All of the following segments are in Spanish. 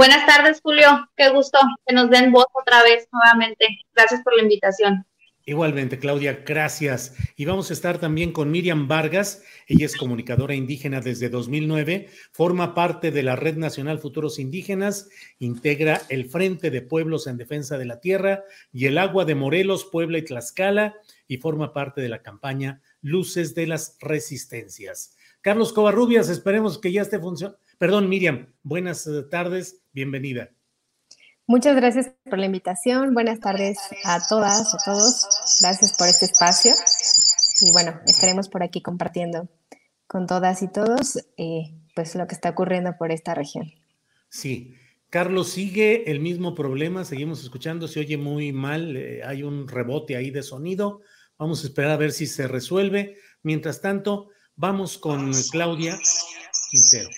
Buenas tardes, Julio. Qué gusto que nos den voz otra vez nuevamente. Gracias por la invitación. Igualmente, Claudia, gracias. Y vamos a estar también con Miriam Vargas. Ella es comunicadora indígena desde 2009, forma parte de la Red Nacional Futuros Indígenas, integra el Frente de Pueblos en Defensa de la Tierra y el Agua de Morelos, Puebla y Tlaxcala, y forma parte de la campaña Luces de las Resistencias. Carlos Covarrubias, esperemos que ya esté funcionando. Perdón, Miriam, buenas eh, tardes, bienvenida. Muchas gracias por la invitación. Buenas tardes a todas, a todos. Gracias por este espacio. Y bueno, estaremos por aquí compartiendo con todas y todos eh, pues lo que está ocurriendo por esta región. Sí, Carlos, sigue el mismo problema, seguimos escuchando, se oye muy mal, eh, hay un rebote ahí de sonido. Vamos a esperar a ver si se resuelve. Mientras tanto, vamos con Claudia Quintero.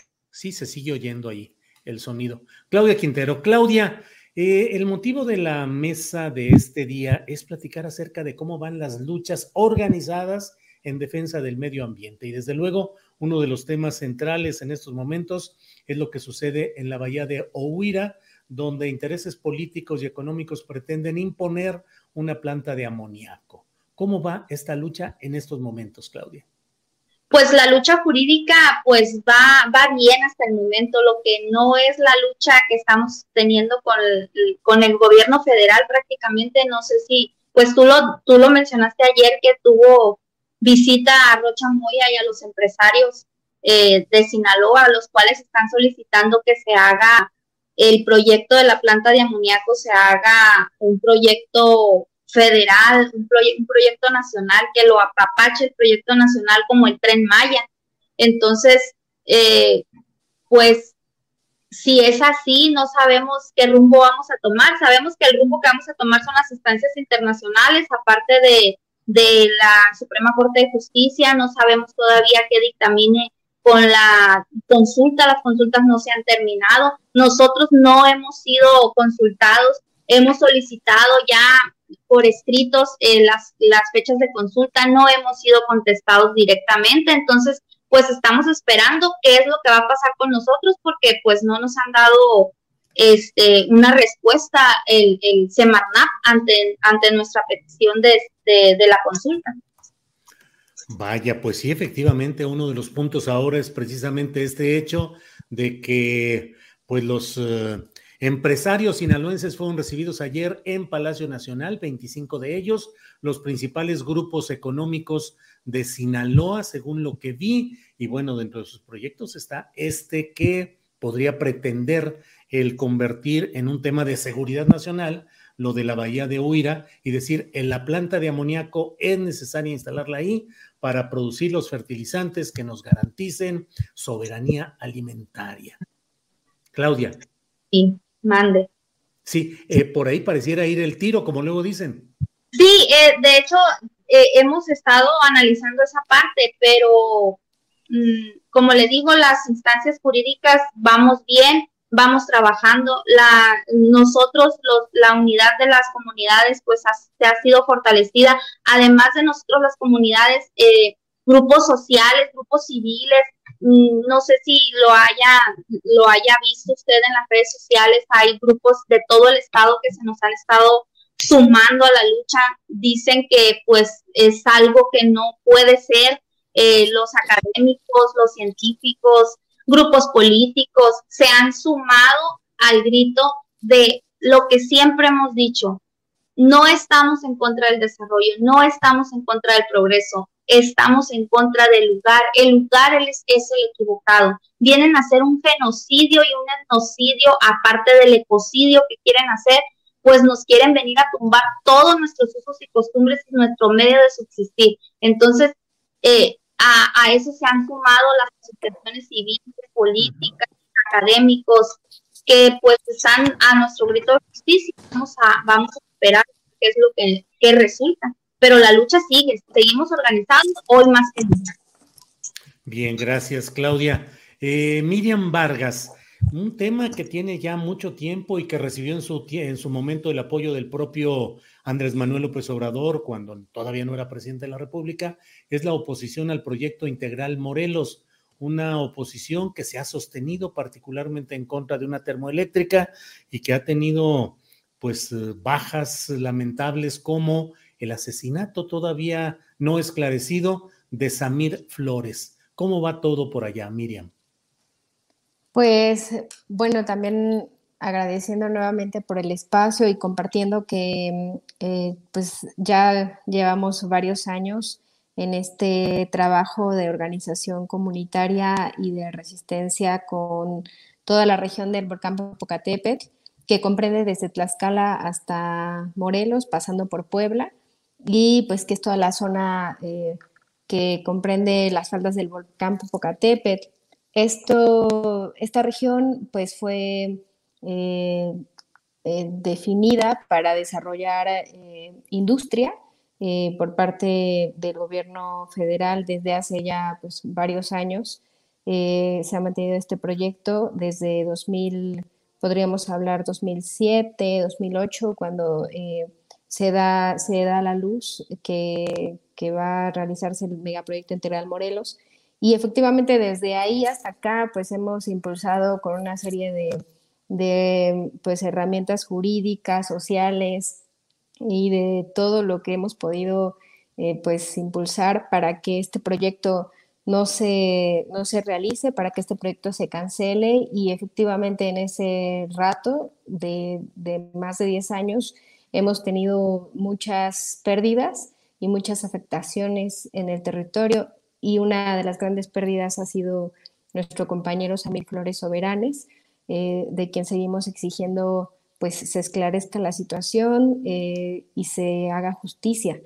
Sí, se sigue oyendo ahí el sonido. Claudia Quintero. Claudia, eh, el motivo de la mesa de este día es platicar acerca de cómo van las luchas organizadas en defensa del medio ambiente. Y desde luego, uno de los temas centrales en estos momentos es lo que sucede en la bahía de Ohuira, donde intereses políticos y económicos pretenden imponer una planta de amoníaco. ¿Cómo va esta lucha en estos momentos, Claudia? Pues la lucha jurídica pues va, va bien hasta el momento, lo que no es la lucha que estamos teniendo con el, con el gobierno federal prácticamente, no sé si, pues tú lo, tú lo mencionaste ayer que tuvo visita a Rocha Moya y a los empresarios eh, de Sinaloa, los cuales están solicitando que se haga el proyecto de la planta de amoníaco, se haga un proyecto federal, un, un, proyecto nacional que lo apapache el proyecto nacional como el tren Maya. Entonces, eh, pues si es así, no sabemos qué rumbo vamos a tomar. Sabemos que el rumbo que vamos a tomar son las instancias internacionales, aparte de, de la Suprema Corte de Justicia, no sabemos todavía qué dictamine con la consulta, las consultas no se han terminado, nosotros no hemos sido consultados, hemos solicitado ya por escritos eh, las, las fechas de consulta, no hemos sido contestados directamente, entonces pues estamos esperando qué es lo que va a pasar con nosotros porque pues no nos han dado este, una respuesta el, el Semarnap ante, ante nuestra petición de, de, la consulta. Vaya, pues sí, efectivamente, uno de los puntos ahora es precisamente este hecho de que pues los eh, Empresarios sinaloenses fueron recibidos ayer en Palacio Nacional, 25 de ellos, los principales grupos económicos de Sinaloa, según lo que vi, y bueno, dentro de sus proyectos está este que podría pretender el convertir en un tema de seguridad nacional lo de la bahía de Huira y decir, en la planta de amoníaco es necesaria instalarla ahí para producir los fertilizantes que nos garanticen soberanía alimentaria. Claudia. Sí. Mande. Sí, eh, por ahí pareciera ir el tiro, como luego dicen. Sí, eh, de hecho, eh, hemos estado analizando esa parte, pero mm, como le digo, las instancias jurídicas vamos bien, vamos trabajando. La, nosotros, los, la unidad de las comunidades, pues se ha sido fortalecida. Además de nosotros, las comunidades, grupos sociales, grupos civiles, no sé si lo haya, lo haya visto usted en las redes sociales, hay grupos de todo el estado que se nos han estado sumando a la lucha, dicen que pues es algo que no puede ser, eh, los académicos, los científicos, grupos políticos se han sumado al grito de lo que siempre hemos dicho, no estamos en contra del desarrollo, no estamos en contra del progreso, estamos en contra del lugar. El lugar es, es, el equivocado. Vienen a hacer un genocidio y un etnocidio, aparte del ecocidio que quieren hacer, pues nos quieren venir a tumbar todos nuestros usos y costumbres y nuestro medio de subsistir. Entonces, eh, a, a, eso se han sumado las asociaciones civiles, políticas, académicos, que pues están a nuestro grito de justicia. Vamos a, vamos a esperar qué es lo que, que resulta. Pero la lucha sigue, seguimos organizando hoy más que nunca. Bien, gracias, Claudia. Eh, Miriam Vargas, un tema que tiene ya mucho tiempo y que recibió en su, en su momento el apoyo del propio Andrés Manuel López Obrador cuando todavía no era presidente de la República, es la oposición al proyecto integral Morelos, una oposición que se ha sostenido particularmente en contra de una termoeléctrica y que ha tenido pues bajas lamentables como el asesinato todavía no esclarecido de Samir Flores. ¿Cómo va todo por allá, Miriam? Pues bueno, también agradeciendo nuevamente por el espacio y compartiendo que eh, pues ya llevamos varios años en este trabajo de organización comunitaria y de resistencia con toda la región del volcán Popocatépetl, que comprende desde Tlaxcala hasta Morelos, pasando por Puebla, y pues que es toda la zona eh, que comprende las faldas del volcán Popocatépetl, esto, esta región pues fue eh, eh, definida para desarrollar eh, industria por parte del gobierno federal desde hace ya pues, varios años. se ha mantenido este proyecto desde 2000, podríamos hablar 2007, 2008, cuando se, da, se da la luz que, que va a realizarse el megaproyecto integral Morelos. Y efectivamente desde ahí hasta acá, pues hemos impulsado con una serie de, pues, herramientas jurídicas, sociales y de todo lo que hemos podido eh, pues impulsar para que este proyecto no se, no se realice, para que este proyecto se cancele. Y efectivamente en ese rato de, de más de 10 años hemos tenido muchas pérdidas y muchas afectaciones en el territorio y una de las grandes pérdidas ha sido nuestro compañero Samir Flores Soberanes, eh, de quien seguimos exigiendo pues se esclarezca la situación eh, y se haga justicia.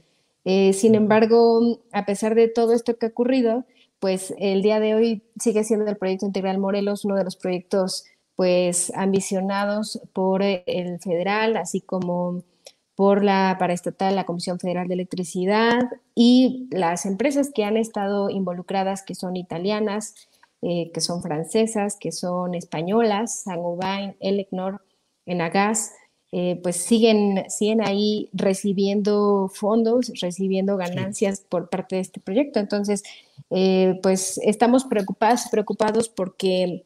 Eh, sin embargo, a pesar de todo esto que ha ocurrido, pues el día de hoy sigue siendo el proyecto integral Morelos uno de los proyectos pues ambicionados por el federal, así como por la paraestatal, la Comisión Federal de Electricidad y las empresas que han estado involucradas, que son italianas, eh, que son francesas, que son españolas, Saint-Gobain, Elecnor, Enagas, eh, pues siguen, siguen ahí recibiendo fondos, recibiendo ganancias por parte de este proyecto. Entonces, eh, pues estamos preocupados, preocupados porque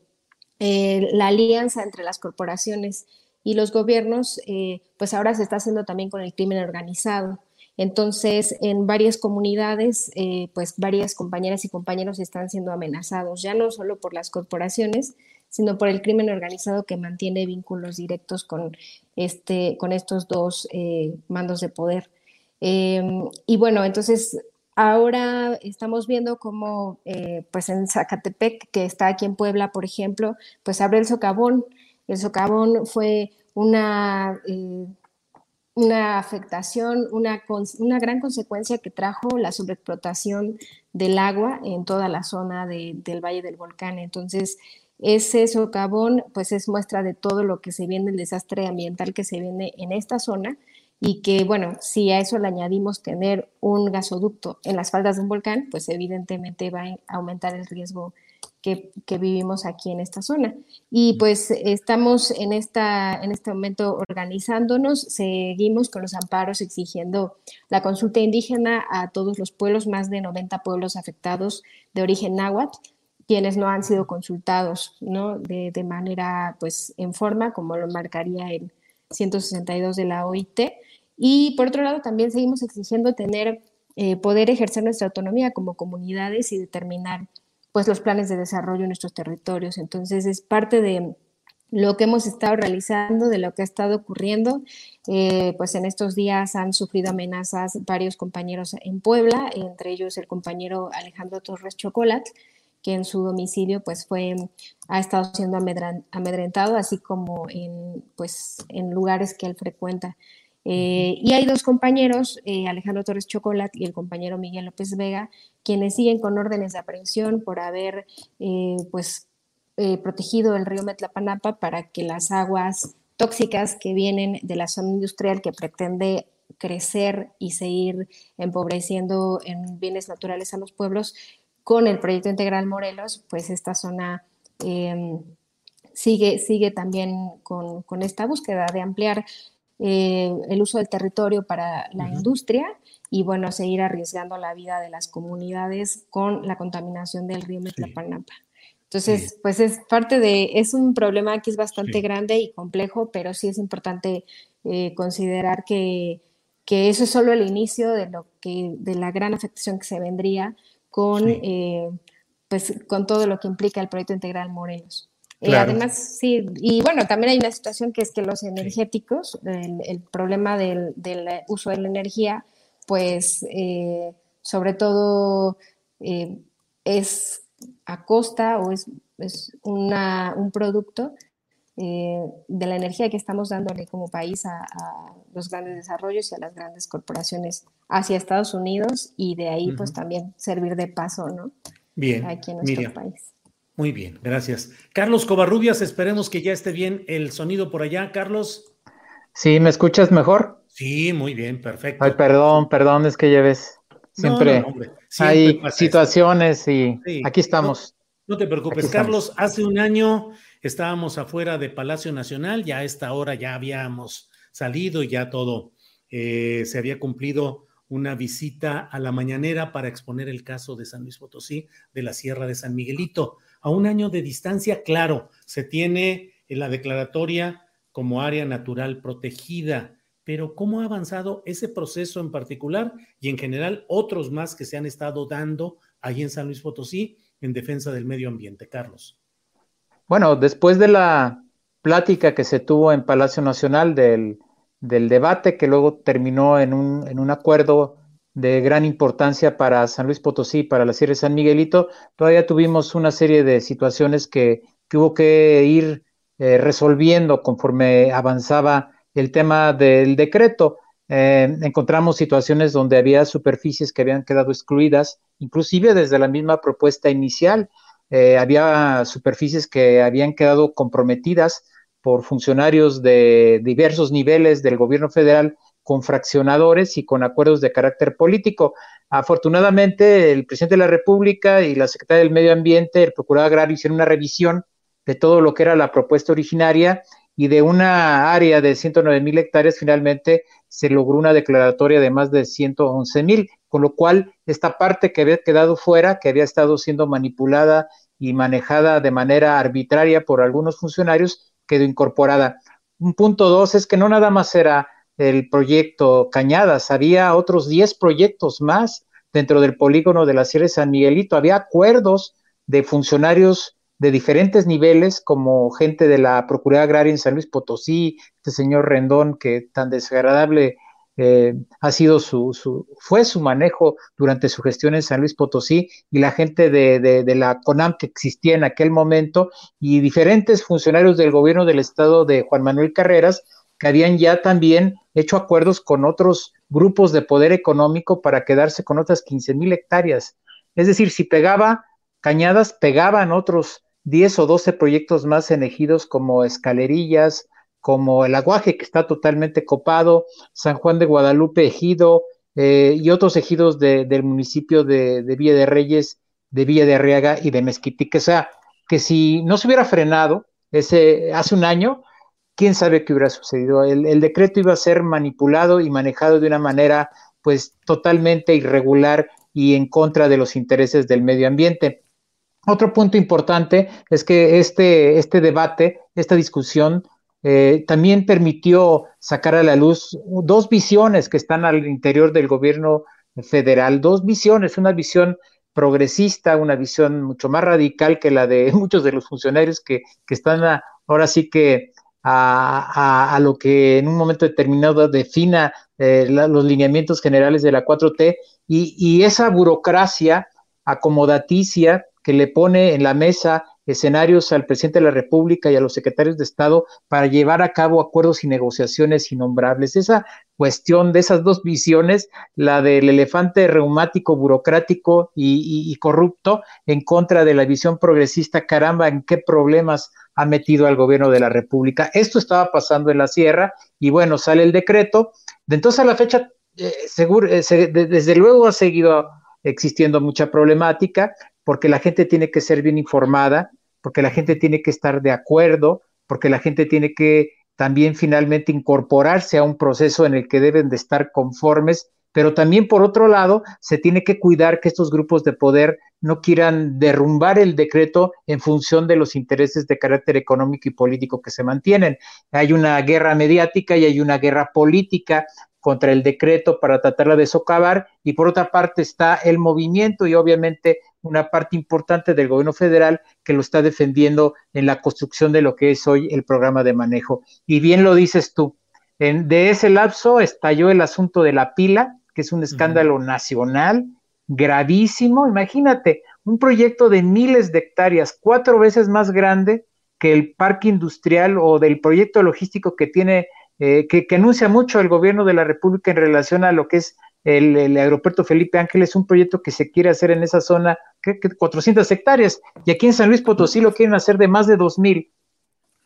la alianza entre las corporaciones y los gobiernos, eh, pues ahora se está haciendo también con el crimen organizado. Entonces, en varias comunidades, eh, pues varias compañeras y compañeros están siendo amenazados, ya no solo por las corporaciones, sino por el crimen organizado que mantiene vínculos directos con, este, con estos dos eh, mandos de poder. Em, y bueno, entonces ahora estamos viendo cómo, pues en Zacatepec, que está aquí en Puebla, por ejemplo, pues abre el socavón el socavón fue una, eh, una afectación, una, una, gran consecuencia que trajo la sobreexplotación del agua en toda la zona del Valle del Volcán. Entonces, ese socavón pues es muestra de todo lo que se viene, el desastre ambiental que se viene en esta zona y que, bueno, si a eso le añadimos tener un gasoducto en las faldas de un volcán, pues evidentemente va a aumentar el riesgo que, vivimos aquí en esta zona. Y pues estamos en, esta, en este momento organizándonos, seguimos con los amparos exigiendo la consulta indígena a todos los pueblos, más de 90 pueblos afectados de origen náhuatl, quienes no han sido consultados ¿no? de, de, manera pues en forma, como lo marcaría el 162 de la OIT. Y por otro lado, también seguimos exigiendo tener, eh, poder ejercer nuestra autonomía como comunidades y determinar pues los planes de desarrollo en nuestros territorios. Entonces es parte de lo que hemos estado realizando, de lo que ha estado ocurriendo. Eh, pues en estos días han sufrido amenazas varios compañeros en Puebla, entre ellos el compañero Alejandro Torres Chocolat, que en su domicilio pues fue, ha estado siendo amedrentado, así como en, pues, en lugares que él frecuenta. Eh, y hay dos compañeros, eh, Alejandro Torres Chocolat y el compañero Miguel López Vega, quienes siguen con órdenes de aprehensión por haber pues eh, protegido el río Metlapanapa para que las aguas tóxicas que vienen de la zona industrial que pretende crecer y seguir empobreciendo en bienes naturales a los pueblos, con el proyecto integral Morelos, pues esta zona em, sigue, sigue también con, esta búsqueda de ampliar eh, el uso del territorio para la industria y bueno, seguir arriesgando la vida de las comunidades con la contaminación del río Metlapanapa. Entonces, pues es parte de, es un problema que es bastante grande y complejo, pero sí es importante eh, considerar que, eso es solo el inicio de lo que, de la gran afectación que se vendría con, eh, pues, con todo lo que implica el proyecto integral Morelos. Eh, además, sí, y bueno, también hay una situación que es que los energéticos, el, problema del, del, uso de la energía, pues sobre todo es a costa o es, un producto eh, de la energía que estamos dándole como país a, los grandes desarrollos y a las grandes corporaciones hacia Estados Unidos y de ahí pues también servir de paso, ¿no? Bien, aquí en nuestro país. Muy bien, gracias. Carlos Covarrubias, esperemos que ya esté bien el sonido por allá, Carlos. Sí, ¿me escuchas mejor? Sí, muy bien, perfecto. Ay, perdón, perdón, es que lleves siempre hay situaciones y aquí estamos. No, te preocupes, Carlos. Hace un año estábamos afuera de Palacio Nacional, ya a esta hora ya habíamos salido y ya todo eh, se había cumplido una visita a la mañanera para exponer el caso de San Luis Potosí de la Sierra de San Miguelito. A un año de distancia, claro, se tiene en la declaratoria como área natural protegida pero ¿cómo ha avanzado ese proceso en particular y en general otros más que se han estado dando ahí en San Luis Potosí en defensa del medio ambiente? Carlos. Bueno, después de la plática que se tuvo en Palacio Nacional del, debate que luego terminó en un, en un, acuerdo de gran importancia para San Luis Potosí, para la Sierra de San Miguelito, todavía tuvimos una serie de situaciones que, hubo que ir eh, resolviendo conforme avanzaba el tema del decreto. Eh, encontramos situaciones donde había superficies que habían quedado excluidas, inclusive desde la misma propuesta inicial. Eh, había superficies que habían quedado comprometidas por funcionarios de diversos niveles del gobierno federal con fraccionadores y con acuerdos de carácter político. Afortunadamente, el presidente de la República y la secretaria del Medio Ambiente, el procurador agrario, hicieron una revisión de todo lo que era la propuesta originaria y de una área de 109 mil hectáreas finalmente se logró una declaratoria de más de 111 mil, con lo cual esta parte que había quedado fuera, que había estado siendo manipulada y manejada de manera arbitraria por algunos funcionarios, quedó incorporada. Un punto dos es que no nada más era el proyecto Cañadas, había otros 10 proyectos más dentro del polígono de la Sierra de San Miguelito, había acuerdos de funcionarios de diferentes niveles, como gente de la Procuraduría Agraria en San Luis Potosí, este señor Rendón, que tan desagradable eh, ha sido su, su, fue su manejo durante su gestión en San Luis Potosí, y la gente de, la CONAM que existía en aquel momento, y diferentes funcionarios del gobierno del estado de Juan Manuel Carreras, que habían ya también hecho acuerdos con otros grupos de poder económico para quedarse con otras 15 mil hectáreas. Es decir, si pegaba Cañadas, pegaban otros 10 o 12 proyectos más en ejidos como Escalerillas, como el Aguaje, que está totalmente copado, San Juan de Guadalupe, Ejido, eh, y otros ejidos del municipio de, Villa de Reyes, de Villa de Arriaga y de Mezquitique. O sea, que si no se hubiera frenado ese, hace un año, quién sabe qué hubiera sucedido. El, el, decreto iba a ser manipulado y manejado de una manera pues totalmente irregular y en contra de los intereses del medio ambiente. Otro punto importante es que este, este debate, esta discusión, eh, también permitió sacar a la luz dos visiones que están al interior del gobierno federal, dos visiones, una visión progresista, una visión mucho más radical que la de muchos de los funcionarios que, están ahora sí que a, lo que en un momento determinado defina eh, los lineamientos generales de la 4T y, y esa burocracia acomodaticia que le pone en la mesa escenarios al presidente de la República y a los secretarios de Estado para llevar a cabo acuerdos y negociaciones innombrables. Esa cuestión de esas dos visiones, la del elefante reumático, burocrático y, corrupto, en contra de la visión progresista, caramba, en qué problemas ha metido al gobierno de la República. Esto estaba pasando en la sierra y bueno, sale el decreto. De entonces a la fecha, eh, seguro, eh, desde luego ha seguido existiendo mucha problemática porque la gente tiene que ser bien informada, porque la gente tiene que estar de acuerdo, porque la gente tiene que también finalmente incorporarse a un proceso en el que deben de estar conformes, pero también por otro lado se tiene que cuidar que estos grupos de poder no quieran derrumbar el decreto en función de los intereses de carácter económico y político que se mantienen. Hay una guerra mediática y hay una guerra política contra el decreto para tratarla de socavar y por otra parte está el movimiento y obviamente una parte importante del gobierno federal que lo está defendiendo en la construcción de lo que es hoy el programa de manejo. Y bien lo dices tú, en, de ese lapso estalló el asunto de la pila, que es un escándalo nacional gravísimo. Imagínate, un proyecto de miles de hectáreas, cuatro veces más grande que el parque industrial o del proyecto logístico que tiene eh, que, anuncia mucho el gobierno de la República en relación a lo que es el, aeropuerto Felipe Ángeles, un proyecto que se quiere hacer en esa zona, que, 400 hectáreas, y aquí en San Luis Potosí lo quieren hacer de más de 2.000,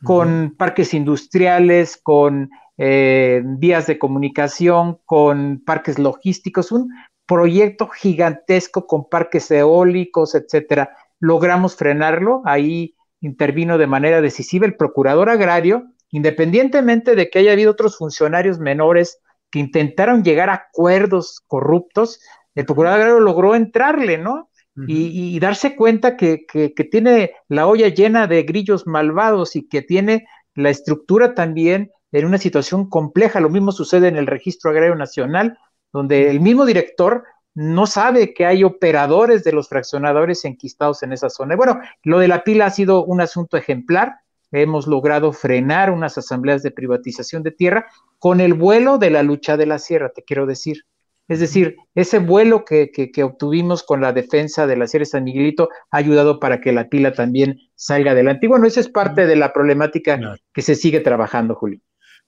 con parques industriales, con eh, vías de comunicación, con parques logísticos, un proyecto gigantesco con parques eólicos, etcétera. Logramos frenarlo, ahí intervino de manera decisiva el procurador agrario, independientemente de que haya habido otros funcionarios menores que intentaron llegar a acuerdos corruptos, el procurador agrario logró entrarle, ¿no? y, darse cuenta que, tiene la olla llena de grillos malvados y que tiene la estructura también en una situación compleja. Lo mismo sucede en el Registro Agrario Nacional, donde el mismo director no sabe que hay operadores de los fraccionadores enquistados en esa zona. Bueno, lo de la pila ha sido un asunto ejemplar hemos logrado frenar unas asambleas de privatización de tierra con el vuelo de la lucha de la sierra, te quiero decir. Es decir, ese vuelo que, obtuvimos con la defensa de la Sierra de San Miguelito ha ayudado para que la pila también salga adelante. Y bueno, esa es parte de la problemática que se sigue trabajando, Julio.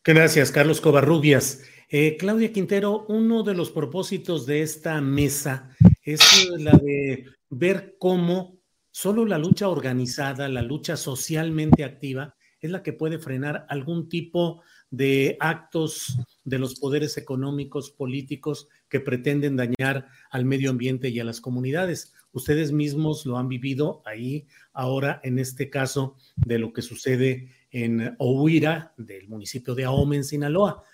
Gracias, Carlos Covarrubias. Eh, Claudia Quintero, uno de los propósitos de esta mesa es la de ver cómo Solo la lucha organizada, la lucha socialmente activa, es la que puede frenar algún tipo de actos de los poderes económicos, políticos que pretenden dañar al medio ambiente y a las comunidades. Ustedes mismos lo han vivido ahí ahora en este caso de lo que sucede en Ohuira, del municipio de Ahome, en Sinaloa.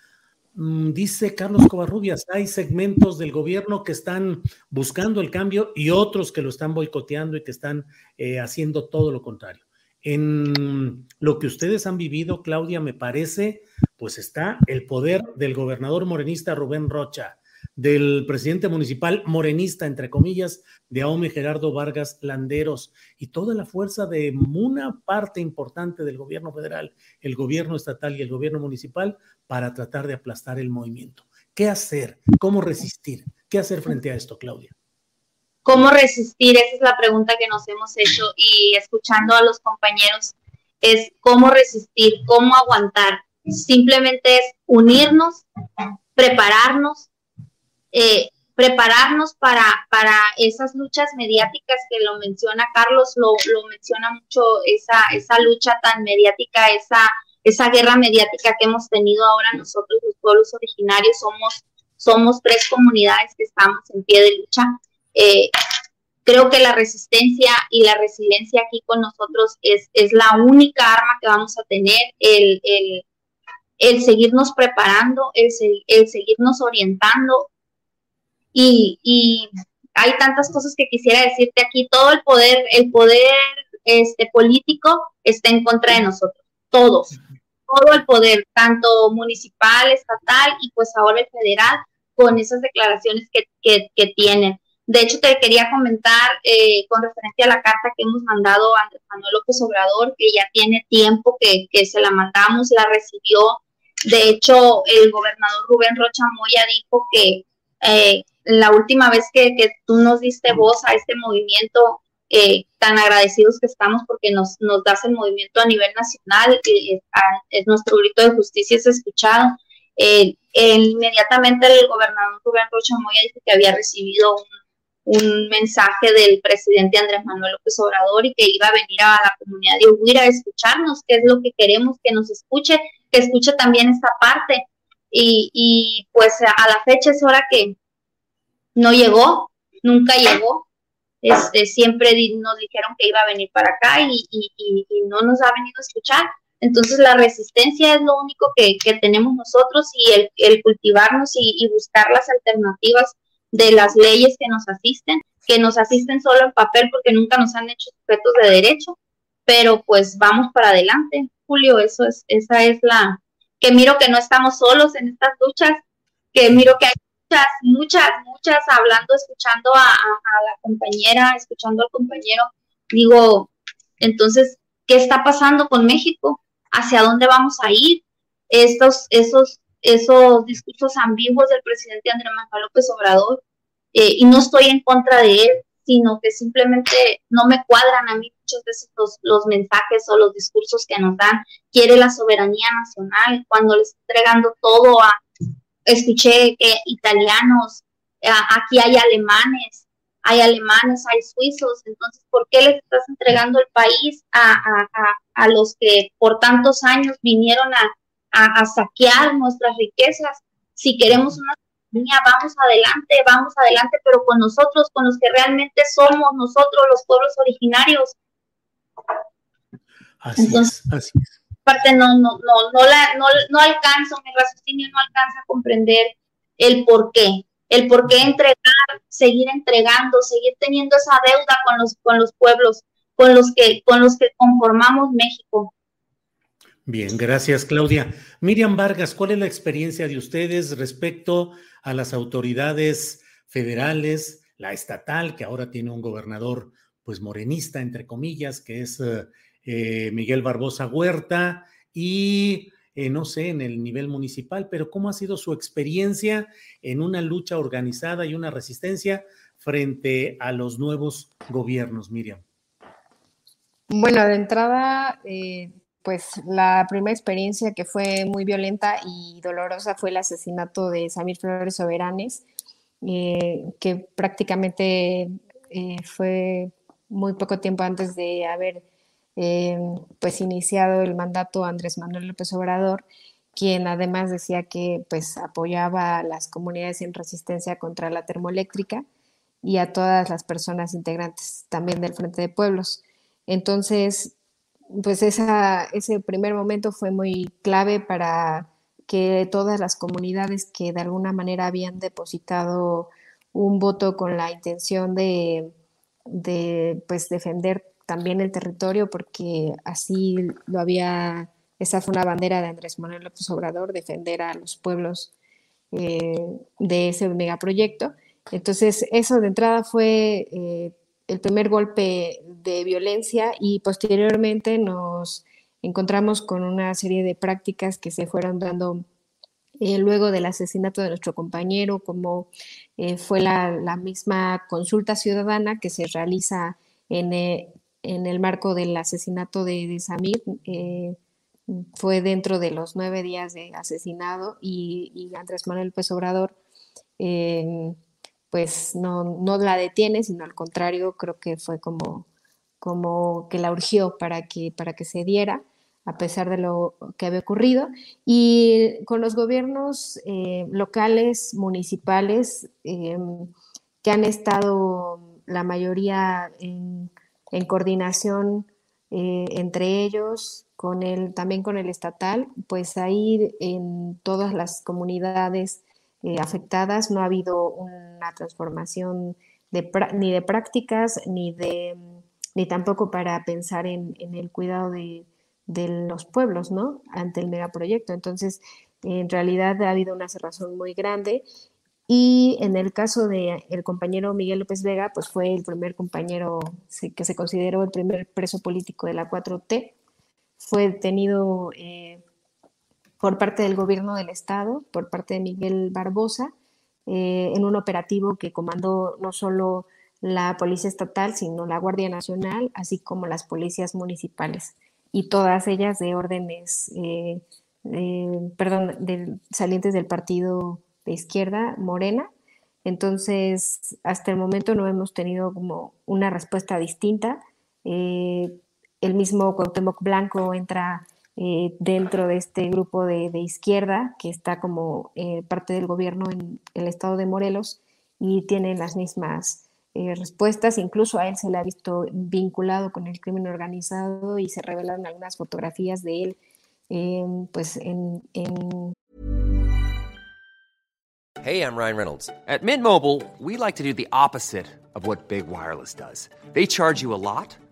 Mm, dice Carlos Covarrubias, hay segmentos del gobierno que están buscando el cambio y otros que lo están boicoteando y que están eh, haciendo todo lo contrario. En lo que ustedes han vivido, Claudia, me parece, pues está el poder del gobernador morenista Rubén Rocha, del presidente municipal morenista, entre comillas, de Aume Gerardo Vargas Landeros y toda la fuerza de una parte importante del gobierno federal, el gobierno estatal y el gobierno municipal para tratar de aplastar el movimiento. ¿Qué hacer? ¿Cómo resistir? ¿Qué hacer frente a esto, Claudia? ¿Cómo resistir? Esa es la pregunta que nos hemos hecho y escuchando a los compañeros es cómo resistir, cómo aguantar. Simplemente es unirnos, prepararnos, eh, prepararnos para, para esas luchas mediáticas que lo menciona Carlos, lo, lo menciona mucho esa, esa lucha tan mediática, esa, esa guerra mediática que hemos tenido ahora nosotros los pueblos originarios, somos, somos tres comunidades que estamos en pie de lucha. Eh, creo que la resistencia y la resiliencia aquí con nosotros es, es la única arma que vamos a tener, el, el, el seguirnos preparando, el, el seguirnos orientando, y, hay tantas cosas que quisiera decirte aquí. Todo el poder, el poder este, político está en contra de nosotros, todos, todo el poder, tanto municipal, estatal y pues ahora el federal, con esas declaraciones que, que, tienen. De hecho, te quería comentar eh, con referencia a la carta que hemos mandado a Manuel López Obrador, que ya tiene tiempo que, que se la mandamos, la recibió. De hecho, el gobernador Rubén Rocha Moya dijo que eh, la última vez que, que, tú nos diste voz a este movimiento, eh, tan agradecidos que estamos porque nos, nos das el movimiento a nivel nacional, eh, es nuestro grito de justicia es escuchado. inmediatamente el gobernador Rubén Rocha Moya dijo que había recibido un, un, mensaje del presidente Andrés Manuel López Obrador y que iba a venir a la comunidad de Huira a escucharnos, qué es lo que queremos que nos escuche, que escuche también esta parte. Y, y pues a la fecha es hora que no llegó, nunca llegó. Este, siempre nos dijeron que iba a venir para acá y, y, no nos ha venido a escuchar. Entonces la resistencia es lo único que, que tenemos nosotros y el, el cultivarnos y, buscar las alternativas de las leyes que nos asisten, que nos asisten solo en papel porque nunca nos han hecho sujetos de derecho, pero pues vamos para adelante, Julio, eso es, esa es la, que miro que no estamos solos en estas luchas, que miro que hay muchas, muchas, muchas hablando, escuchando a, la compañera, escuchando al compañero, digo, entonces, ¿qué está pasando con México? ¿Hacia dónde vamos a ir? Estos, esos, esos discursos ambiguos del presidente Andrés Manuel López Obrador, eh, y no estoy en contra de él, sino que simplemente no me cuadran a mí muchos de esos los, mensajes o los discursos que nos dan. Quiere la soberanía nacional cuando le está entregando todo a, escuché que italianos, aquí hay alemanes, hay alemanes, hay suizos, entonces, ¿por qué les estás entregando el país a, a, a los que por tantos años vinieron a, a saquear nuestras riquezas? Si queremos una vamos adelante, vamos adelante, pero con nosotros, con los que realmente somos nosotros, los pueblos originarios. Así es, así es. Parte no, no, no, no, la, no, no alcanzo, mi raciocinio no alcanza a comprender el por qué, el por qué entregar, seguir entregando, seguir teniendo esa deuda con los, con los pueblos, con los que, con los que conformamos México. Bien, gracias Claudia. Miriam Vargas, ¿cuál es la experiencia de ustedes respecto a las autoridades federales, la estatal, que ahora tiene un gobernador pues morenista, entre comillas, que es eh, eh, Miguel Barbosa Huerta, y eh, no sé, en el nivel municipal, pero ¿cómo ha sido su experiencia en una lucha organizada y una resistencia frente a los nuevos gobiernos, Miriam? Bueno, de entrada, pues la primera experiencia que fue muy violenta y dolorosa fue el asesinato de Samir Flores Soberanes, eh, que prácticamente eh, fue muy poco tiempo antes de haber eh, pues iniciado el mandato Andrés Manuel López Obrador, quien además decía que pues apoyaba a las comunidades en resistencia contra la termoeléctrica y a todas las personas integrantes también del Frente de Pueblos. Entonces, pues ese primer momento fue muy clave para que todas las comunidades que de alguna manera habían depositado un voto con la intención de, de pues defender también el territorio, porque así lo había, esa fue una bandera de Andrés Manuel López Obrador, defender a los pueblos eh, de ese megaproyecto. Entonces, eso de entrada fue eh, el primer golpe de violencia y posteriormente nos encontramos con una serie de prácticas que se fueron dando eh, luego del asesinato de nuestro compañero, como eh, fue la, misma consulta ciudadana que se realiza en, eh, el marco del asesinato de, Samir. fue dentro de los nueve días de asesinado y, y Andrés Manuel Pérez Obrador pues no, no la detiene, sino al contrario, creo que fue como, como que la urgió para que, para que se diera, a pesar de lo que había ocurrido. Y con los gobiernos eh, locales, municipales, em, que han estado la mayoría en, coordinación eh, entre ellos, con el, también con el estatal, pues ahí en todas las comunidades eh, afectadas, no ha habido una transformación ni de prácticas, ni, de, ni tampoco para pensar en, el cuidado de, los pueblos, ¿no? Ante el megaproyecto. Entonces, en realidad ha habido una cerrazón muy grande y en el caso de el compañero Miguel López Vega, pues fue el primer compañero que se consideró el primer preso político de la 4T. Fue detenido eh, por parte del gobierno del estado, por parte de Miguel Barbosa, eh, en un operativo que comandó no solo la Policía Estatal, sino la Guardia Nacional, así como las policías municipales, y todas ellas de órdenes, eh, perdón, salientes del partido de izquierda, Morena. Entonces, hasta el momento no hemos tenido como una respuesta distinta. Eh, el mismo Cuauhtémoc Blanco entra eh, dentro de este grupo de, izquierda que está como eh, parte del gobierno en el estado de Morelos y tiene las mismas respuestas. Incluso a él se le ha visto vinculado con el crimen organizado y se revelaron algunas fotografías de él pues en, en Hey, I'm Ryan Reynolds. At Mint Mobile, we like to do the opposite of what Big Wireless does. They charge you a lot,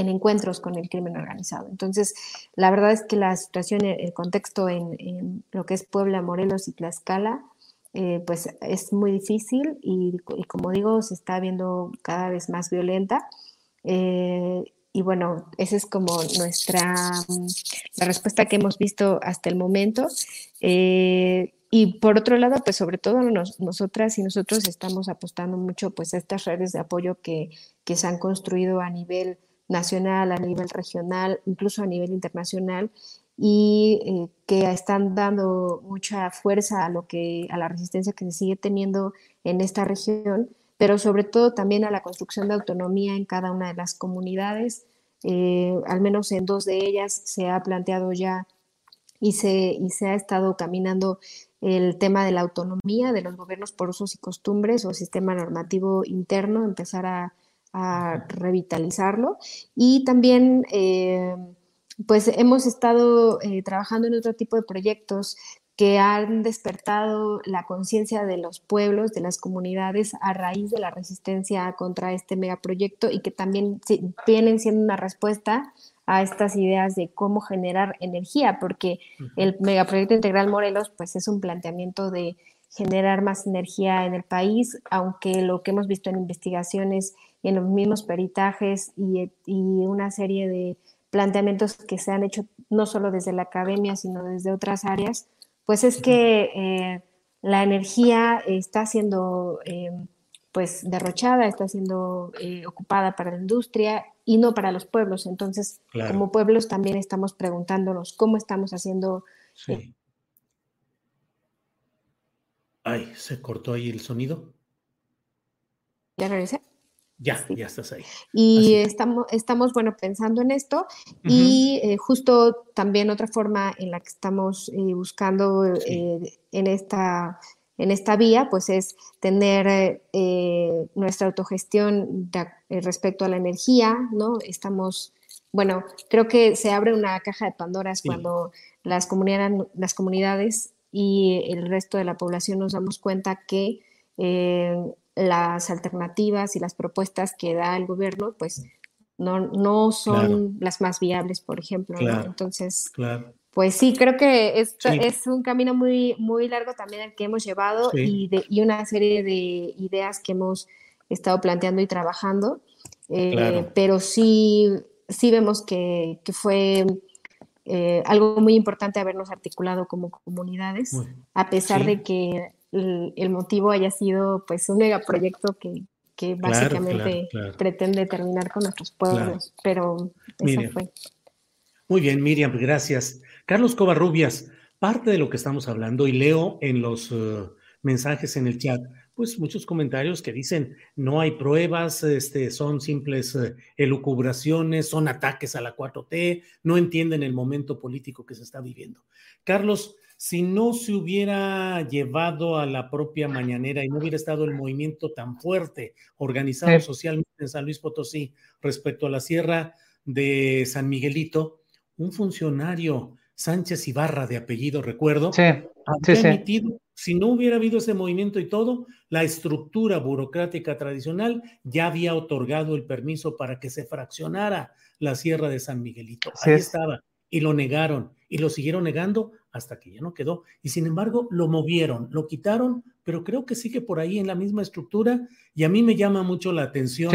En encuentros con el crimen organizado. Entonces, la verdad es que la situación, el contexto en, lo que es Puebla, Morelos y Tlaxcala, eh, pues es muy difícil y, como digo, se está viendo cada vez más violenta. Eh, y bueno, esa es como nuestra, la respuesta que hemos visto hasta el momento. Eh, y por otro lado, pues sobre todo nosotras y nosotros estamos apostando mucho pues a estas redes de apoyo que, que se han construido a nivel nacional, a nivel regional, incluso a nivel internacional, y eh, que están dando mucha fuerza a lo que a la resistencia que se sigue teniendo en esta región, pero sobre todo también a la construcción de autonomía en cada una de las comunidades. Eh, al menos en dos de ellas se ha planteado ya y se, y se ha estado caminando el tema de la autonomía de los gobiernos por usos y costumbres o sistema normativo interno, empezar a a revitalizarlo. Y también, eh, pues hemos estado eh, trabajando en otro tipo de proyectos que han despertado la conciencia de los pueblos, de las comunidades a raíz de la resistencia contra este megaproyecto y que también vienen siendo una respuesta a estas ideas de cómo generar energía, porque el megaproyecto integral Morelos pues es un planteamiento de generar más energía en el país, aunque lo que hemos visto en investigaciones en los mismos peritajes y, una serie de planteamientos que se han hecho no solo desde la academia, sino desde otras áreas, pues es que eh, la energía está siendo eh, pues derrochada, está siendo eh, ocupada para la industria y no para los pueblos. Entonces, como pueblos también estamos preguntándonos cómo estamos haciendo. Sí. Ay, se cortó ahí el sonido. ¿Ya regresé? Ya, ya estás ahí. Y estamos, estamos, bueno, pensando en esto y eh, justo también otra forma en la que estamos eh, buscando eh, en, esta, en esta vía, pues es tener nuestra autogestión respecto a la energía, ¿no? Estamos, bueno, creo que se abre una caja de Pandoras cuando las comunidades, las comunidades y el resto de la población nos damos cuenta que las alternativas y las propuestas que da el gobierno, pues no, no son las más viables, por ejemplo. Entonces, pues sí, creo que es, es un camino muy, muy largo también el que hemos llevado y, de, y una serie de ideas que hemos estado planteando y trabajando. Eh, pero sí, sí vemos que, fue eh, algo muy importante habernos articulado como comunidades, a pesar de que el, motivo haya sido pues un megaproyecto que, que básicamente pretende terminar con nuestros pueblos, pero eso fue. Muy bien, Miriam, gracias. Carlos Covarrubias, parte de lo que estamos hablando, y leo en los eh, mensajes en el chat, pues muchos comentarios que dicen no hay pruebas, este, son simples eh, elucubraciones, son ataques a la 4T, no entienden el momento político que se está viviendo. Carlos, si no se hubiera llevado a la propia mañanera y no hubiera estado el movimiento tan fuerte organizado socialmente en San Luis Potosí respecto a la sierra de San Miguelito, un funcionario Sánchez Ibarra de apellido, recuerdo, si no hubiera habido ese movimiento y todo, la estructura burocrática tradicional ya había otorgado el permiso para que se fraccionara la Sierra de San Miguelito. Ahí estaba. Y lo negaron y lo siguieron negando hasta que ya no quedó. Y sin embargo, lo movieron, lo quitaron, pero creo que sigue por ahí en la misma estructura. Y a mí me llama mucho la atención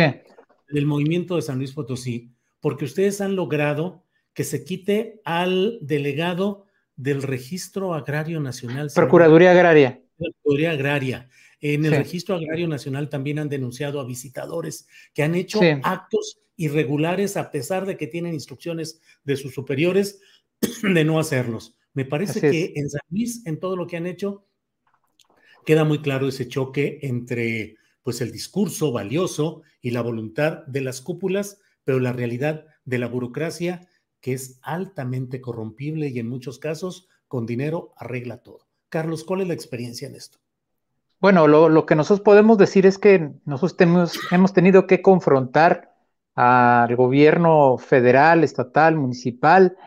del movimiento de San Luis Potosí, porque ustedes han logrado que se quite al delegado del Registro Agrario Nacional. Procuraduría Agraria. Procuraduría Agraria. En el Registro Agrario Nacional también han denunciado a visitadores que han hecho actos irregulares a pesar de que tienen instrucciones de sus superiores de no hacerlos. Me parece que en San Luis, en todo lo que han hecho, queda muy claro ese choque entre pues el discurso valioso y la voluntad de las cúpulas, pero la realidad de la burocracia que es altamente corrompible y en muchos casos con dinero arregla todo. Carlos, ¿cuál es la experiencia en esto? Bueno, lo, que nosotros podemos decir es que nosotros hemos tenido que confrontar al gobierno federal, estatal, municipal,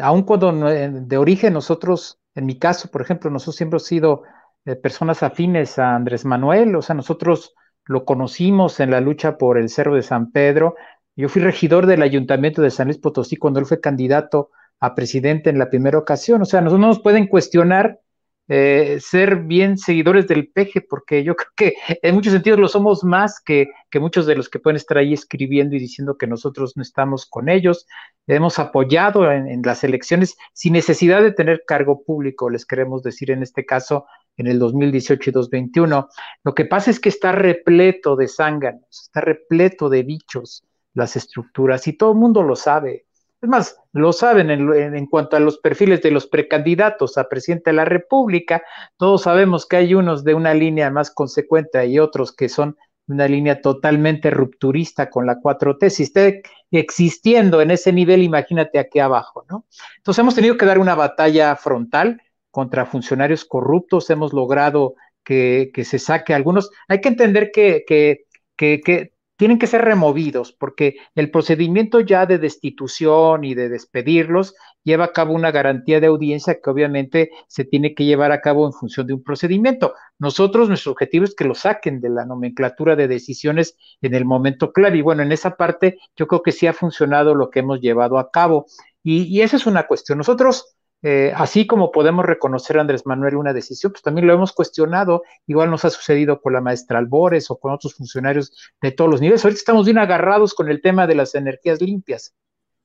aun cuando de origen nosotros, en mi caso, por ejemplo, nosotros siempre hemos sido eh, personas afines a Andrés Manuel, o sea, nosotros lo conocimos en la lucha por el Cerro de San Pedro, yo fui regidor del Ayuntamiento de San Luis Potosí cuando él fue candidato a presidente en la primera ocasión. O sea, nosotros no nos pueden cuestionar eh, ser bien seguidores del peje, porque yo creo que en muchos sentidos lo somos más que, que, muchos de los que pueden estar ahí escribiendo y diciendo que nosotros no estamos con ellos. Hemos apoyado en, en las elecciones sin necesidad de tener cargo público, les queremos decir en este caso, en el 2018 y 2021. Lo que pasa es que está repleto de zánganos, está repleto de bichos, las estructuras y todo el mundo lo sabe. Es más, lo saben en, cuanto a los perfiles de los precandidatos a presidente de la República. Todos sabemos que hay unos de una línea más consecuente y otros que son una línea totalmente rupturista con la 4T. Si esté existiendo en ese nivel, imagínate aquí abajo, ¿no? Entonces hemos tenido que dar una batalla frontal contra funcionarios corruptos. Hemos logrado que, se saque algunos. Hay que entender que, que, que tienen que ser removidos porque el procedimiento ya de destitución y de despedirlos lleva a cabo una garantía de audiencia que obviamente se tiene que llevar a cabo en función de un procedimiento. Nosotros, nuestro objetivo es que lo saquen de la nomenclatura de decisiones en el momento clave. Y bueno, en esa parte yo creo que sí ha funcionado lo que hemos llevado a cabo. Y, y esa es una cuestión. Nosotros eh, así como podemos reconocer a Andrés Manuel una decisión, pues también lo hemos cuestionado. Igual nos ha sucedido con la maestra Albores o con otros funcionarios de todos los niveles. Ahorita estamos bien agarrados con el tema de las energías limpias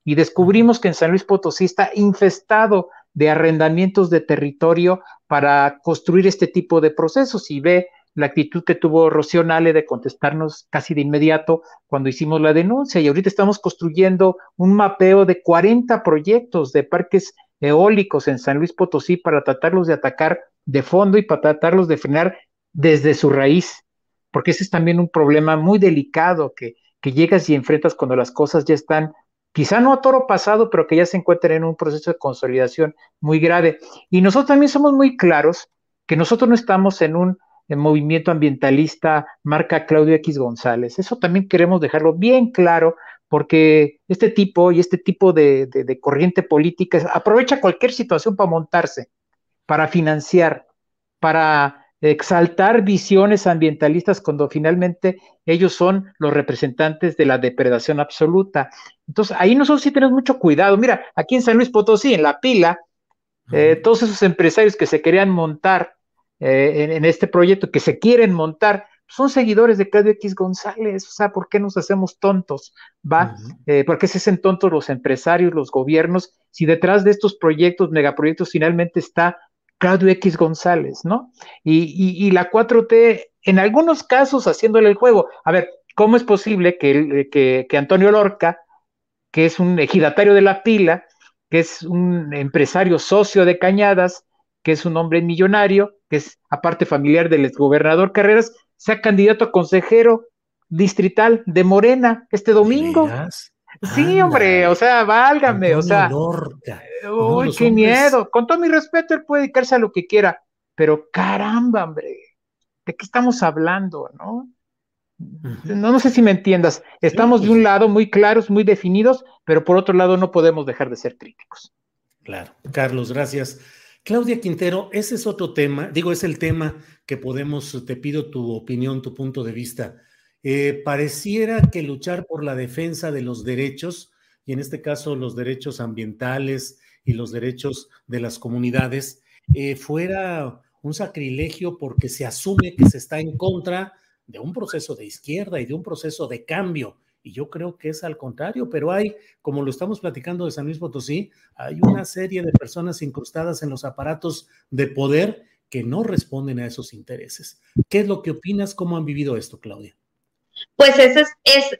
y descubrimos que en San Luis Potosí está infestado de arrendamientos de territorio para construir este tipo de procesos y ve la actitud que tuvo Rocío Nale de contestarnos casi de inmediato cuando hicimos la denuncia y ahorita estamos construyendo un mapeo de 40 proyectos de parques eólicos en San Luis Potosí para tratarlos de atacar de fondo y para tratarlos de frenar desde su raíz, porque ese es también un problema muy delicado que, que llegas y enfrentas cuando las cosas ya están, quizá no a toro pasado, pero que ya se encuentran en un proceso de consolidación muy grave. Y nosotros también somos muy claros que nosotros no estamos en un movimiento ambientalista marca Claudio X González. Eso también queremos dejarlo bien claro porque este tipo y este tipo de, corriente política aprovecha cualquier situación para montarse, para financiar, para exaltar visiones ambientalistas cuando finalmente ellos son los representantes de la depredación absoluta. Entonces, ahí nosotros sí tenemos mucho cuidado. Mira, aquí en San Luis Potosí, en la pila, eh, todos esos empresarios que se querían montar eh, en, este proyecto, que se quieren montar, son seguidores de Claudio X González, o sea, ¿por qué nos hacemos tontos? ¿Va? Eh, ¿Por qué se hacen tontos los empresarios, los gobiernos, si detrás de estos proyectos, megaproyectos, finalmente está Claudio X González, ¿no? Y, la 4T, en algunos casos, haciéndole el juego. A ver, ¿cómo es posible que, que Antonio Lorca, que es un ejidatario de la pila, que es un empresario socio de Cañadas, que es un hombre millonario, que es aparte familiar del exgobernador Carreras, sea candidato a consejero distrital de Morena este domingo. Sí, hombre, o sea, válgame, o sea. Uy, qué miedo. Con todo mi respeto, él puede dedicarse a lo que quiera, pero caramba, hombre, ¿de qué estamos hablando, no? No, no sé si me entiendas. Estamos de un lado muy claros, muy definidos, pero por otro lado no podemos dejar de ser críticos. Claro. Carlos, gracias. Claudia Quintero, ese es otro tema, digo, es el tema que podemos, te pido tu opinión, tu punto de vista. Eh, pareciera que luchar por la defensa de los derechos, y en este caso los derechos ambientales y los derechos de las comunidades, eh, fuera un sacrilegio porque se asume que se está en contra de un proceso de izquierda y de un proceso de cambio. Y yo creo que es al contrario, pero hay, como lo estamos platicando de San Luis Potosí, hay una serie de personas incrustadas en los aparatos de poder que no responden a esos intereses. ¿Qué es lo que opinas? ¿Cómo han vivido esto, Claudia? Pues ese es, es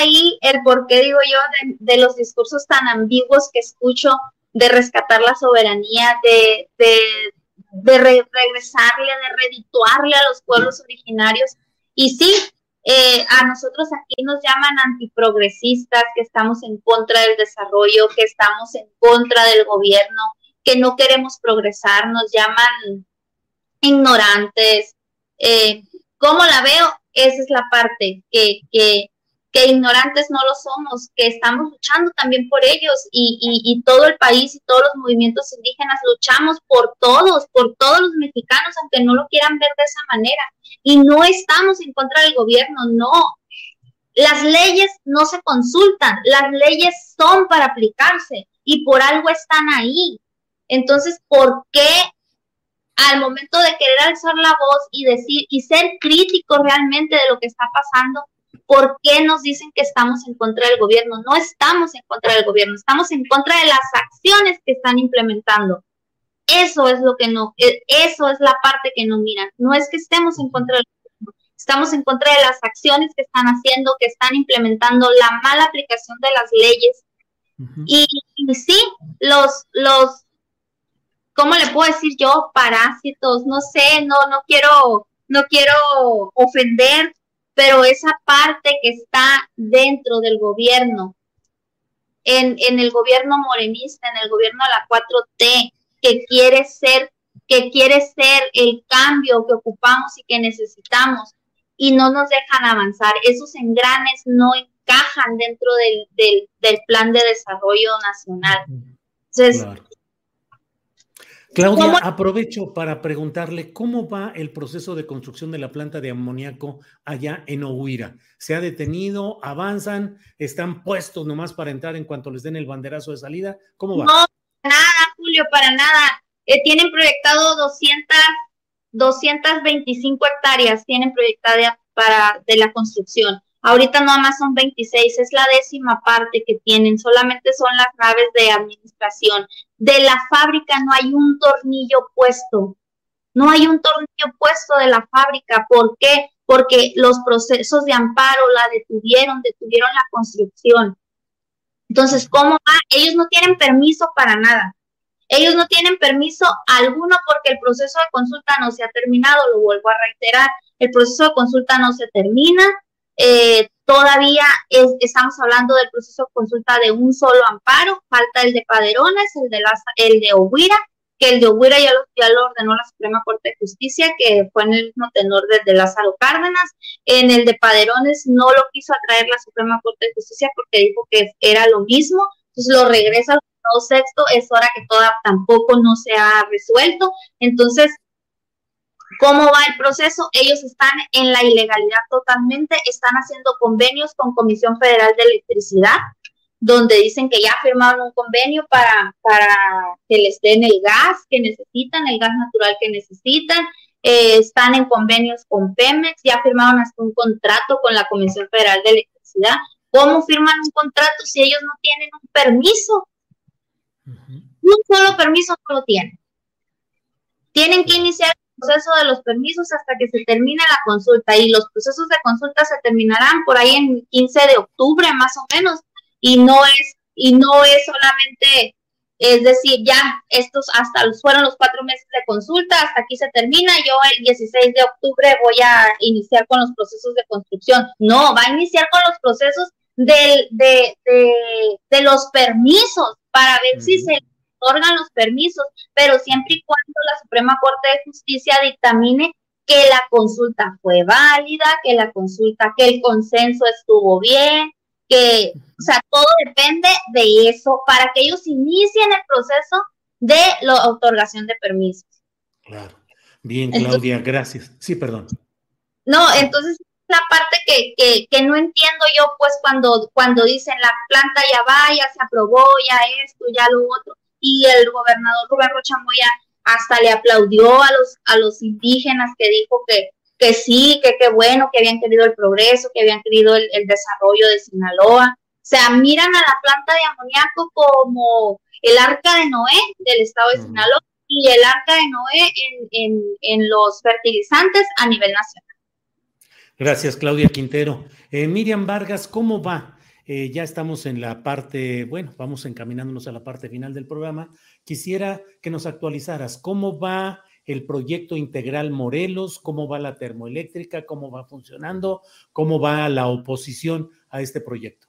ahí el por qué digo yo de, los discursos tan ambiguos que escucho de rescatar la soberanía, de, de, de regresarle, de redituarle a los pueblos originarios y sí, eh, a nosotros aquí nos llaman antiprogresistas, que estamos en contra del desarrollo, que estamos en contra del gobierno, que no queremos progresar, nos llaman ignorantes. Eh, ¿Cómo la veo? Esa es la parte que, que, que ignorantes no lo somos, que estamos luchando también por ellos y, y, todo el país y todos los movimientos indígenas luchamos por todos, por todos los mexicanos, aunque no lo quieran ver de esa manera. Y no estamos en contra del gobierno, no. Las leyes no se consultan, las leyes son para aplicarse y por algo están ahí. Entonces, ¿por qué al momento de querer alzar la voz y decir y ser crítico realmente de lo que está pasando, ¿por qué nos dicen que estamos en contra del gobierno? No estamos en contra del gobierno, estamos en contra de las acciones que están implementando. Eso es lo que no, e, eso es la parte que no miran. No es que estemos en contra del gobierno, estamos en contra de las acciones que están haciendo, que están implementando, la mala aplicación de las leyes. y, y, sí, los, los, ¿cómo le puedo decir yo? Parásitos, no sé, no, no quiero, no quiero ofender, pero esa parte que está dentro del gobierno, en, el gobierno morenista, en el gobierno de la 4T, que quiere ser, que quiere ser el cambio que ocupamos y que necesitamos, y no nos dejan avanzar. Esos engranes no encajan dentro del, del, plan de desarrollo nacional. Entonces, Claudia, aprovecho para preguntarle cómo va el proceso de construcción de la planta de amoníaco allá en Ohuira. ¿Se ha detenido? ¿Avanzan? ¿Están puestos nomás para entrar en cuanto les den el banderazo de salida? ¿Cómo va? No, nada, Julio, para nada. Eh, tienen proyectado 200, 225 hectáreas, tienen proyectada para de la construcción. Ahorita nada más son 26, es la décima parte que tienen, solamente son las naves de administración. De la fábrica no hay un tornillo puesto, no hay un tornillo puesto de la fábrica. ¿Por qué? Porque los procesos de amparo la detuvieron, detuvieron la construcción. Entonces, ¿cómo va? Ellos no tienen permiso para nada. Ellos no tienen permiso alguno porque el proceso de consulta no se ha terminado, lo vuelvo a reiterar, el proceso de consulta no se termina, eh, todavía estamos hablando del proceso de consulta de un solo amparo, falta el de Paderones, el de, las, el de Oguira, que el de Oguira ya lo, ya lo ordenó la Suprema Corte de Justicia, que fue en el mismo tenor de, Lázaro Cárdenas. En el de Paderones no lo quiso atraer la Suprema Corte de Justicia porque dijo que era lo mismo, entonces lo regresa al sexto, es hora que toda tampoco no se ha resuelto. Entonces, ¿Cómo va el proceso? Ellos están en la ilegalidad totalmente, están haciendo convenios con Comisión Federal de Electricidad, donde dicen que ya firmaron un convenio para, para que les den el gas que necesitan, el gas natural que necesitan, eh, están en convenios con Pemex, ya firmaron hasta un contrato con la Comisión Federal de Electricidad. ¿Cómo firman un contrato si ellos no tienen un permiso? Un solo permiso no lo tienen. Tienen que iniciar proceso de los permisos hasta que se termine la consulta y los procesos de consulta se terminarán por ahí en 15 de octubre más o menos y no es y no es solamente es decir, ya estos hasta fueron los cuatro meses de consulta, hasta aquí se termina, yo el 16 de octubre voy a iniciar con los procesos de construcción. No, va a iniciar con los procesos de, de, de, los permisos para ver si se otorgan los permisos, pero siempre y cuando la Suprema Corte de Justicia dictamine que la consulta fue válida, que la consulta, que el consenso estuvo bien, que, o sea, todo depende de eso para que ellos inicien el proceso de la otorgación de permisos. Claro. Bien, Claudia, gracias. Sí, perdón. No, entonces la parte que, que, que, no entiendo yo, pues cuando, cuando dicen la planta ya va, ya se aprobó, ya esto, ya lo otro, y el gobernador Rubén Rochamoya hasta le aplaudió a los, a los indígenas que dijo que, que sí, que qué bueno, que habían querido el progreso, que habían querido el, desarrollo de Sinaloa. O sea, miran a la planta de amoníaco como el arca de Noé del estado de Sinaloa y el arca de Noé en, en, los fertilizantes a nivel nacional. Gracias, Claudia Quintero. Eh, Miriam Vargas, ¿cómo va? Eh, ya estamos en la parte, bueno, vamos encaminándonos a la parte final del programa. Quisiera que nos actualizaras cómo va el proyecto integral Morelos, cómo va la termoeléctrica, cómo va funcionando, cómo va la oposición a este proyecto.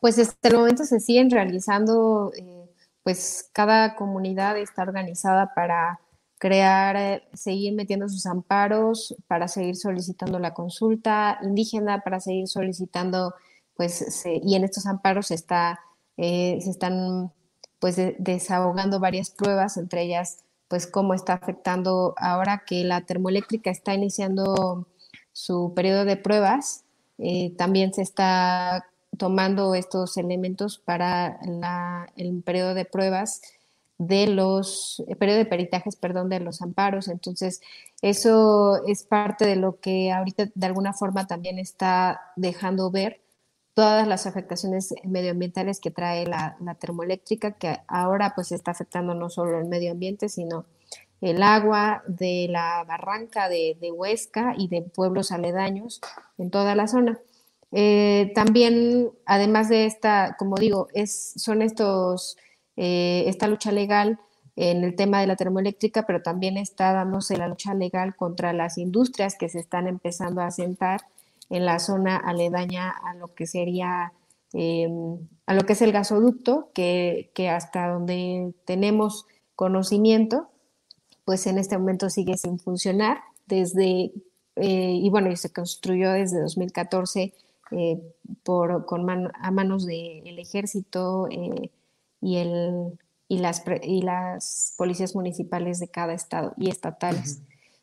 Pues hasta el momento se siguen realizando, eh, pues cada comunidad está organizada para crear, eh, seguir metiendo sus amparos, para seguir solicitando la consulta indígena, para seguir solicitando, pues, y en estos amparos está, eh, se están pues desahogando varias pruebas, entre ellas pues cómo está afectando ahora que la termoeléctrica está iniciando su periodo de pruebas. Eh, también se está tomando estos elementos para el periodo de pruebas de los, el periodo de peritajes, perdón, de los amparos. Entonces, eso es parte de lo que ahorita de alguna forma también está dejando ver todas las afectaciones medioambientales que trae la, termoeléctrica, que ahora pues está afectando no solo el medio ambiente, sino el agua de la barranca de, Huesca y de pueblos aledaños en toda la zona. Eh, también, además de esta, como digo, es, son estos, eh, esta lucha legal en el tema de la termoeléctrica, pero también está dándose la lucha legal contra las industrias que se están empezando a asentar en la zona aledaña a lo que sería, em, a lo que es el gasoducto, que, hasta donde tenemos conocimiento, pues en este momento sigue sin funcionar desde, eh, y bueno, y se construyó desde 2014 eh, por, con a manos del ejército eh, y, el, y, las, y las policías municipales de cada estado y estatales.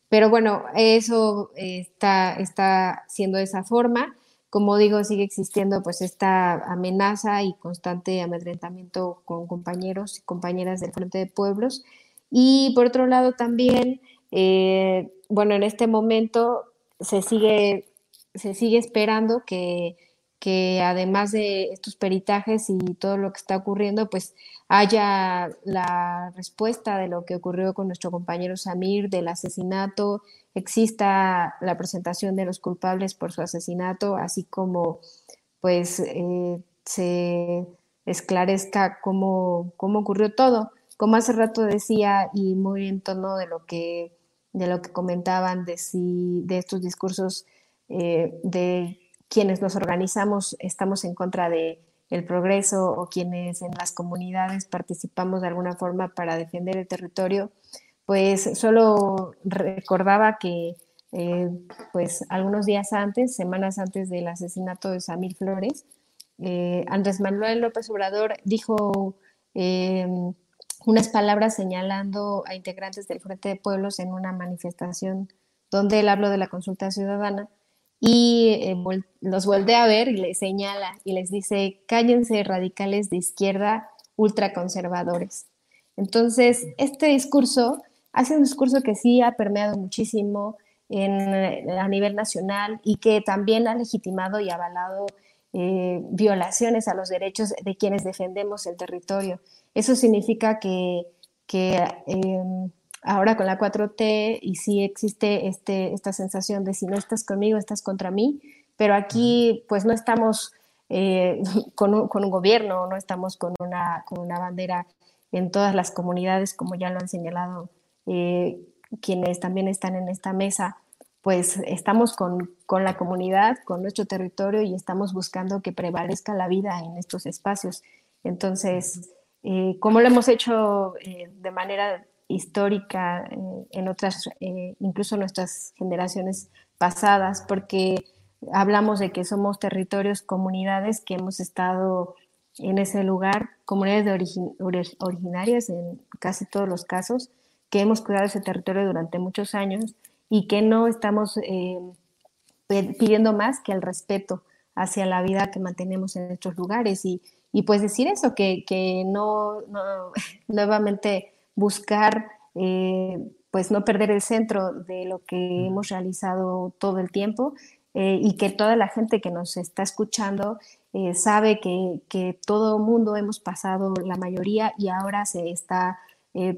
Pero bueno, eso está, está siendo de esa forma. Como digo, sigue existiendo pues esta amenaza y constante amedrentamiento con compañeros y compañeras del Frente de Pueblos. Y por otro lado también, eh, bueno, en este momento se sigue, se sigue esperando que, que además de estos peritajes y todo lo que está ocurriendo, pues haya la respuesta de lo que ocurrió con nuestro compañero Samir del asesinato, exista la presentación de los culpables por su asesinato, así como pues eh, se esclarezca cómo, cómo ocurrió todo. Como hace rato decía, y muy en tono de lo que, de lo que comentaban de, si, de estos discursos eh, de quienes nos organizamos, estamos en contra de el progreso o quienes en las comunidades participamos de alguna forma para defender el territorio, pues solo recordaba que eh, pues algunos días antes, semanas antes del asesinato de Samir Flores, eh, Andrés Manuel López Obrador dijo em, unas palabras señalando a integrantes del Frente de Pueblos en una manifestación donde él habló de la consulta ciudadana y eh, los vuelve a ver y les señala y les dice, cállense radicales de izquierda ultraconservadores. Entonces, este discurso ha sido un discurso que sí ha permeado muchísimo a nivel nacional y que también ha legitimado y avalado eh, violaciones a los derechos de quienes defendemos el territorio. Eso significa que, em, ahora con la 4T y sí existe este, esta sensación de si no estás conmigo, estás contra mí, pero aquí pues no estamos eh, con, un, gobierno, no estamos con una, con una bandera en todas las comunidades, como ya lo han señalado eh, quienes también están en esta mesa, pues estamos con, con, la comunidad, con nuestro territorio y estamos buscando que prevalezca la vida en estos espacios. Entonces, eh, como lo hemos hecho eh, de manera histórica en otras, incluso nuestras generaciones pasadas, porque hablamos de que somos territorios, comunidades que hemos estado en ese lugar, comunidades de originarias en casi todos los casos, que hemos cuidado ese territorio durante muchos años y que no estamos eh, pidiendo más que el respeto hacia la vida que mantenemos en estos lugares. Y, y pues decir eso, que, que no, no, nuevamente buscar, eh, pues no perder el centro de lo que hemos realizado todo el tiempo eh, y que toda la gente que nos está escuchando sabe que, que todo mundo hemos pasado la mayoría y ahora se está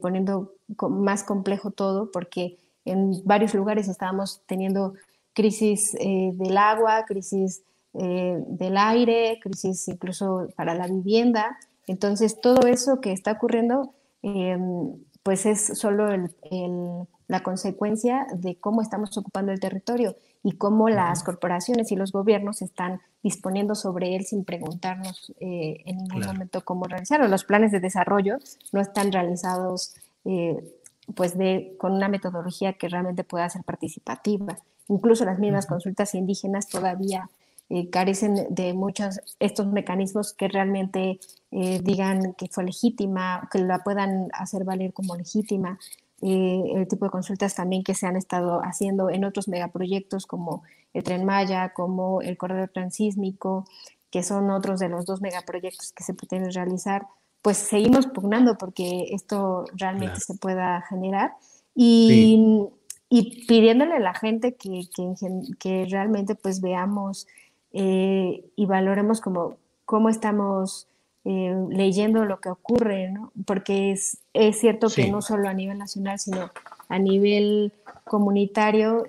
poniendo más complejo todo porque en varios lugares estábamos teniendo crisis eh, del agua, crisis eh, del aire, crisis incluso para la vivienda. Entonces, todo eso que está ocurriendo, em, pues es solo la consecuencia de cómo estamos ocupando el territorio y cómo las corporaciones y los gobiernos están disponiendo sobre él sin preguntarnos eh, en ningún momento cómo realizarlo. Los planes de desarrollo no están realizados eh, pues de, con una metodología que realmente pueda ser participativa. Incluso las mismas consultas indígenas todavía eh, carecen de muchos estos mecanismos que realmente eh, digan que fue legítima, que la puedan hacer valer como legítima. el tipo de consultas también que se han estado haciendo en otros megaproyectos como el Tren Maya, como el Corredor Transísmico, que son otros de los dos megaproyectos que se pretenden realizar, pues seguimos pugnando porque esto realmente se pueda generar y, pidiéndole a la gente que, que, realmente pues veamos eh, y valoremos como cómo estamos eh, leyendo lo que ocurre, ¿no? porque es, es cierto que no solo a nivel nacional, sino a nivel comunitario,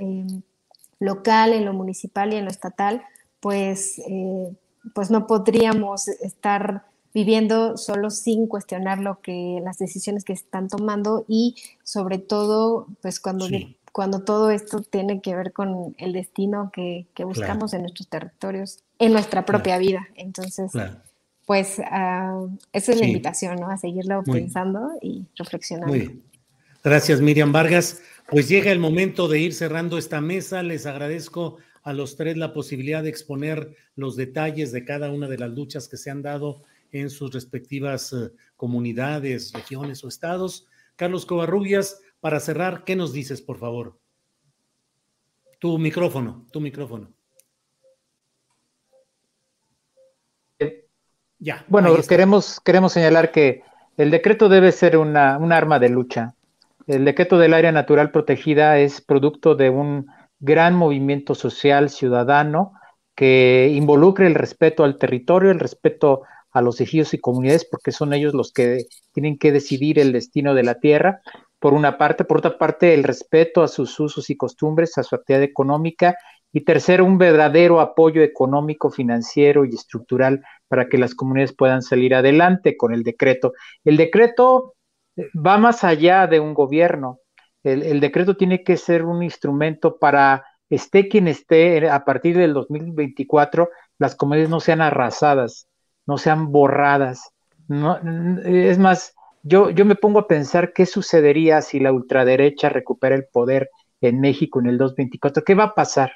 local, en lo municipal y en lo estatal, pues, eh, pues no podríamos estar viviendo solo sin cuestionar lo que las decisiones que están tomando y sobre todo pues cuando cuando todo esto tiene que ver con el destino que, buscamos en nuestros territorios en nuestra propia vida. Entonces pues uh, esa es la invitación ¿no? a seguirlo pensando y reflexionando. Muy bien. gracias Miriam Vargas. Pues llega el momento de ir cerrando esta mesa. Les agradezco a los tres la posibilidad de exponer los detalles de cada una de las luchas que se han dado en sus respectivas eh, comunidades, regiones o estados. Carlos Covarrubias, para cerrar, ¿qué nos dices, por favor? Tu micrófono, tu micrófono. Ya. Bueno, queremos, queremos señalar que el decreto debe ser una, un arma de lucha. El decreto del área natural protegida es producto de un gran movimiento social ciudadano que involucre el respeto al territorio, el respeto a los ejidos y comunidades porque son ellos los que tienen que decidir el destino de la tierra, por una parte, por otra parte, el respeto a sus usos y costumbres, a su actividad económica, y tercero, un verdadero apoyo económico, financiero y estructural para que las comunidades puedan salir adelante con el decreto. El decreto eh, va más allá de un gobierno. El, el decreto tiene que ser un instrumento para, esté quien esté, a partir del 2024, las comunidades no sean arrasadas, no sean borradas. No, es más, yo, yo me pongo a pensar qué sucedería si la ultraderecha recupera el poder en México en el 2024. ¿Qué va a pasar?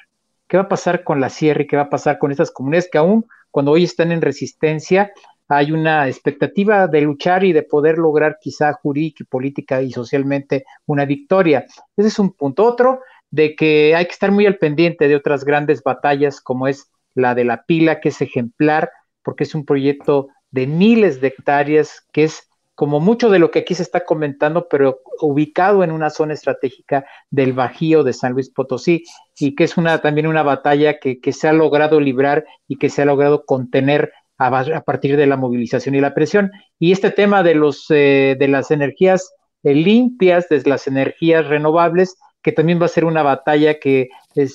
¿Qué va a pasar con la sierra qué va a pasar con estas comunidades que aún cuando hoy están en resistencia hay una expectativa de luchar y de poder lograr quizá jurídica, política y socialmente una victoria? Ese es un punto. Otro, de que hay que estar muy al pendiente de otras grandes batallas como es la de la pila, que es ejemplar porque es un proyecto de miles de hectáreas que es como mucho de lo que aquí se está comentando, pero ubicado en una zona estratégica del Bajío de San Luis Potosí, y que es una, también una batalla que, se ha logrado librar y que se ha logrado contener a, partir de la movilización y la presión. Y este tema de, los, eh, de las energías eh, limpias, de las energías renovables, que también va a ser una batalla que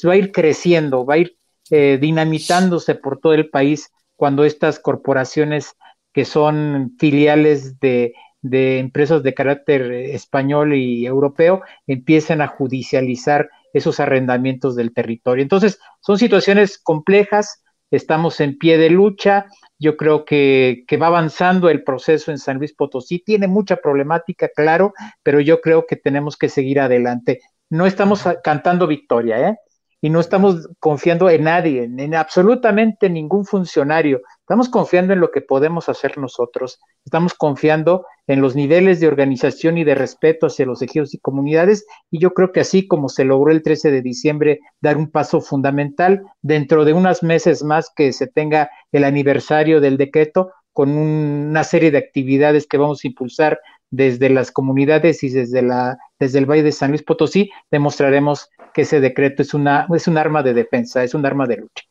va a ir creciendo, va a ir eh, dinamitándose por todo el país cuando estas corporaciones que son filiales de, empresas de carácter español y europeo, empiecen a judicializar esos arrendamientos del territorio. Entonces, son situaciones complejas, estamos en pie de lucha, yo creo que, que, va avanzando el proceso en San Luis Potosí, tiene mucha problemática, claro, pero yo creo que tenemos que seguir adelante. No estamos cantando victoria, ¿eh? Y no estamos confiando en nadie, en absolutamente ningún funcionario. Estamos confiando en lo que podemos hacer nosotros. Estamos confiando en los niveles de organización y de respeto hacia los ejidos y comunidades. Y yo creo que así como se logró el 13 de diciembre dar un paso fundamental, dentro de unos meses más que se tenga el aniversario del decreto, con una serie de actividades que vamos a impulsar desde las comunidades y desde, la, desde el Valle de San Luis Potosí, demostraremos que ese decreto es, una, es un arma de defensa, es un arma de lucha.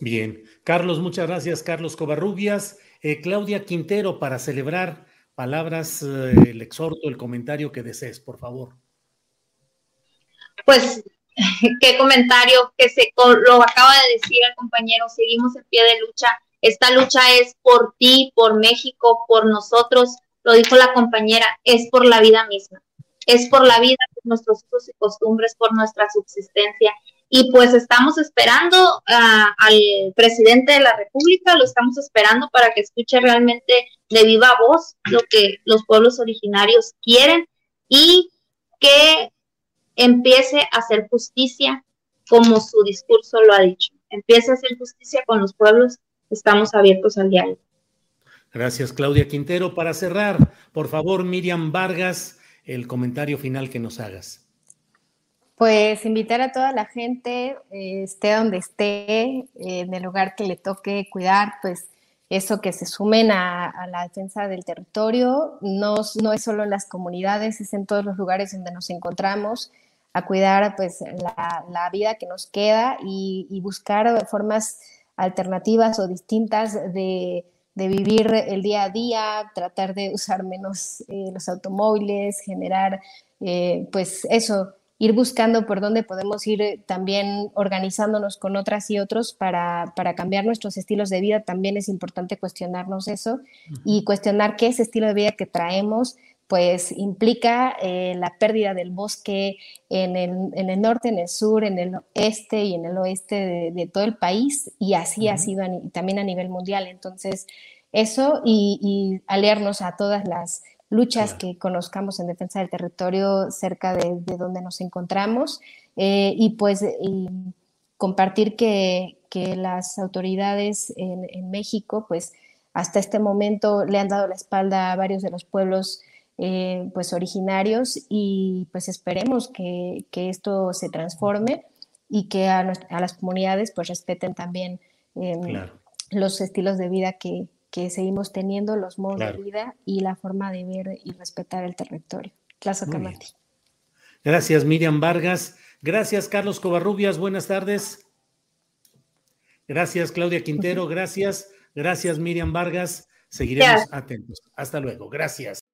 Bien, Carlos, muchas gracias, Carlos Covarrubias. Eh, Claudia Quintero, para celebrar palabras, eh, el exhorto, el comentario que desees, por favor. Pues, qué comentario que se lo acaba de decir el compañero, seguimos en pie de lucha. Esta lucha es por ti, por México, por nosotros, lo dijo la compañera, es por la vida misma, es por la vida, por nuestros usos y costumbres, por nuestra subsistencia. Y pues estamos esperando ah, al presidente de la República, lo estamos esperando para que escuche realmente de viva voz lo que los pueblos originarios quieren y que empiece a hacer justicia como su discurso lo ha dicho. Empiece a hacer justicia con los pueblos, estamos abiertos al diálogo. Gracias, Claudia Quintero. Para cerrar, por favor, Miriam Vargas, el comentario final que nos hagas. Pues invitar a toda la gente, eh, esté donde esté, en el lugar que le toque cuidar, pues eso que se sumen a, la defensa del territorio, no, no, es solo en las comunidades, es en todos los lugares donde nos encontramos, a cuidar pues la, vida que nos queda y buscar formas alternativas o distintas de de vivir el día a día, tratar de usar menos eh, los automóviles, generar, eh, pues eso, ir buscando por dónde podemos ir eh, también organizándonos con otras y otros para, para, cambiar nuestros estilos de vida. También es importante cuestionarnos eso y cuestionar qué ese estilo de vida que traemos pues implica la pérdida del bosque en el, en el, norte, en el sur, en el este y en el oeste de, todo el país y así ha sido también a nivel mundial. Entonces, eso y, aliarnos a todas las luchas que conozcamos en defensa del territorio cerca de, donde nos encontramos eh, y pues compartir que, las autoridades en, México pues hasta este momento le han dado la espalda a varios de los pueblos eh, pues originarios y pues esperemos que, esto se transforme y que a, las comunidades pues respeten también em, los estilos de vida que, que seguimos teniendo los modos de vida y la forma de ver y respetar el territorio. Gracias, Miriam Vargas. Gracias, Carlos Covarrubias. Buenas tardes. Gracias, Claudia Quintero. Gracias. Gracias, Miriam Vargas. Seguiremos atentos. Hasta luego. Gracias.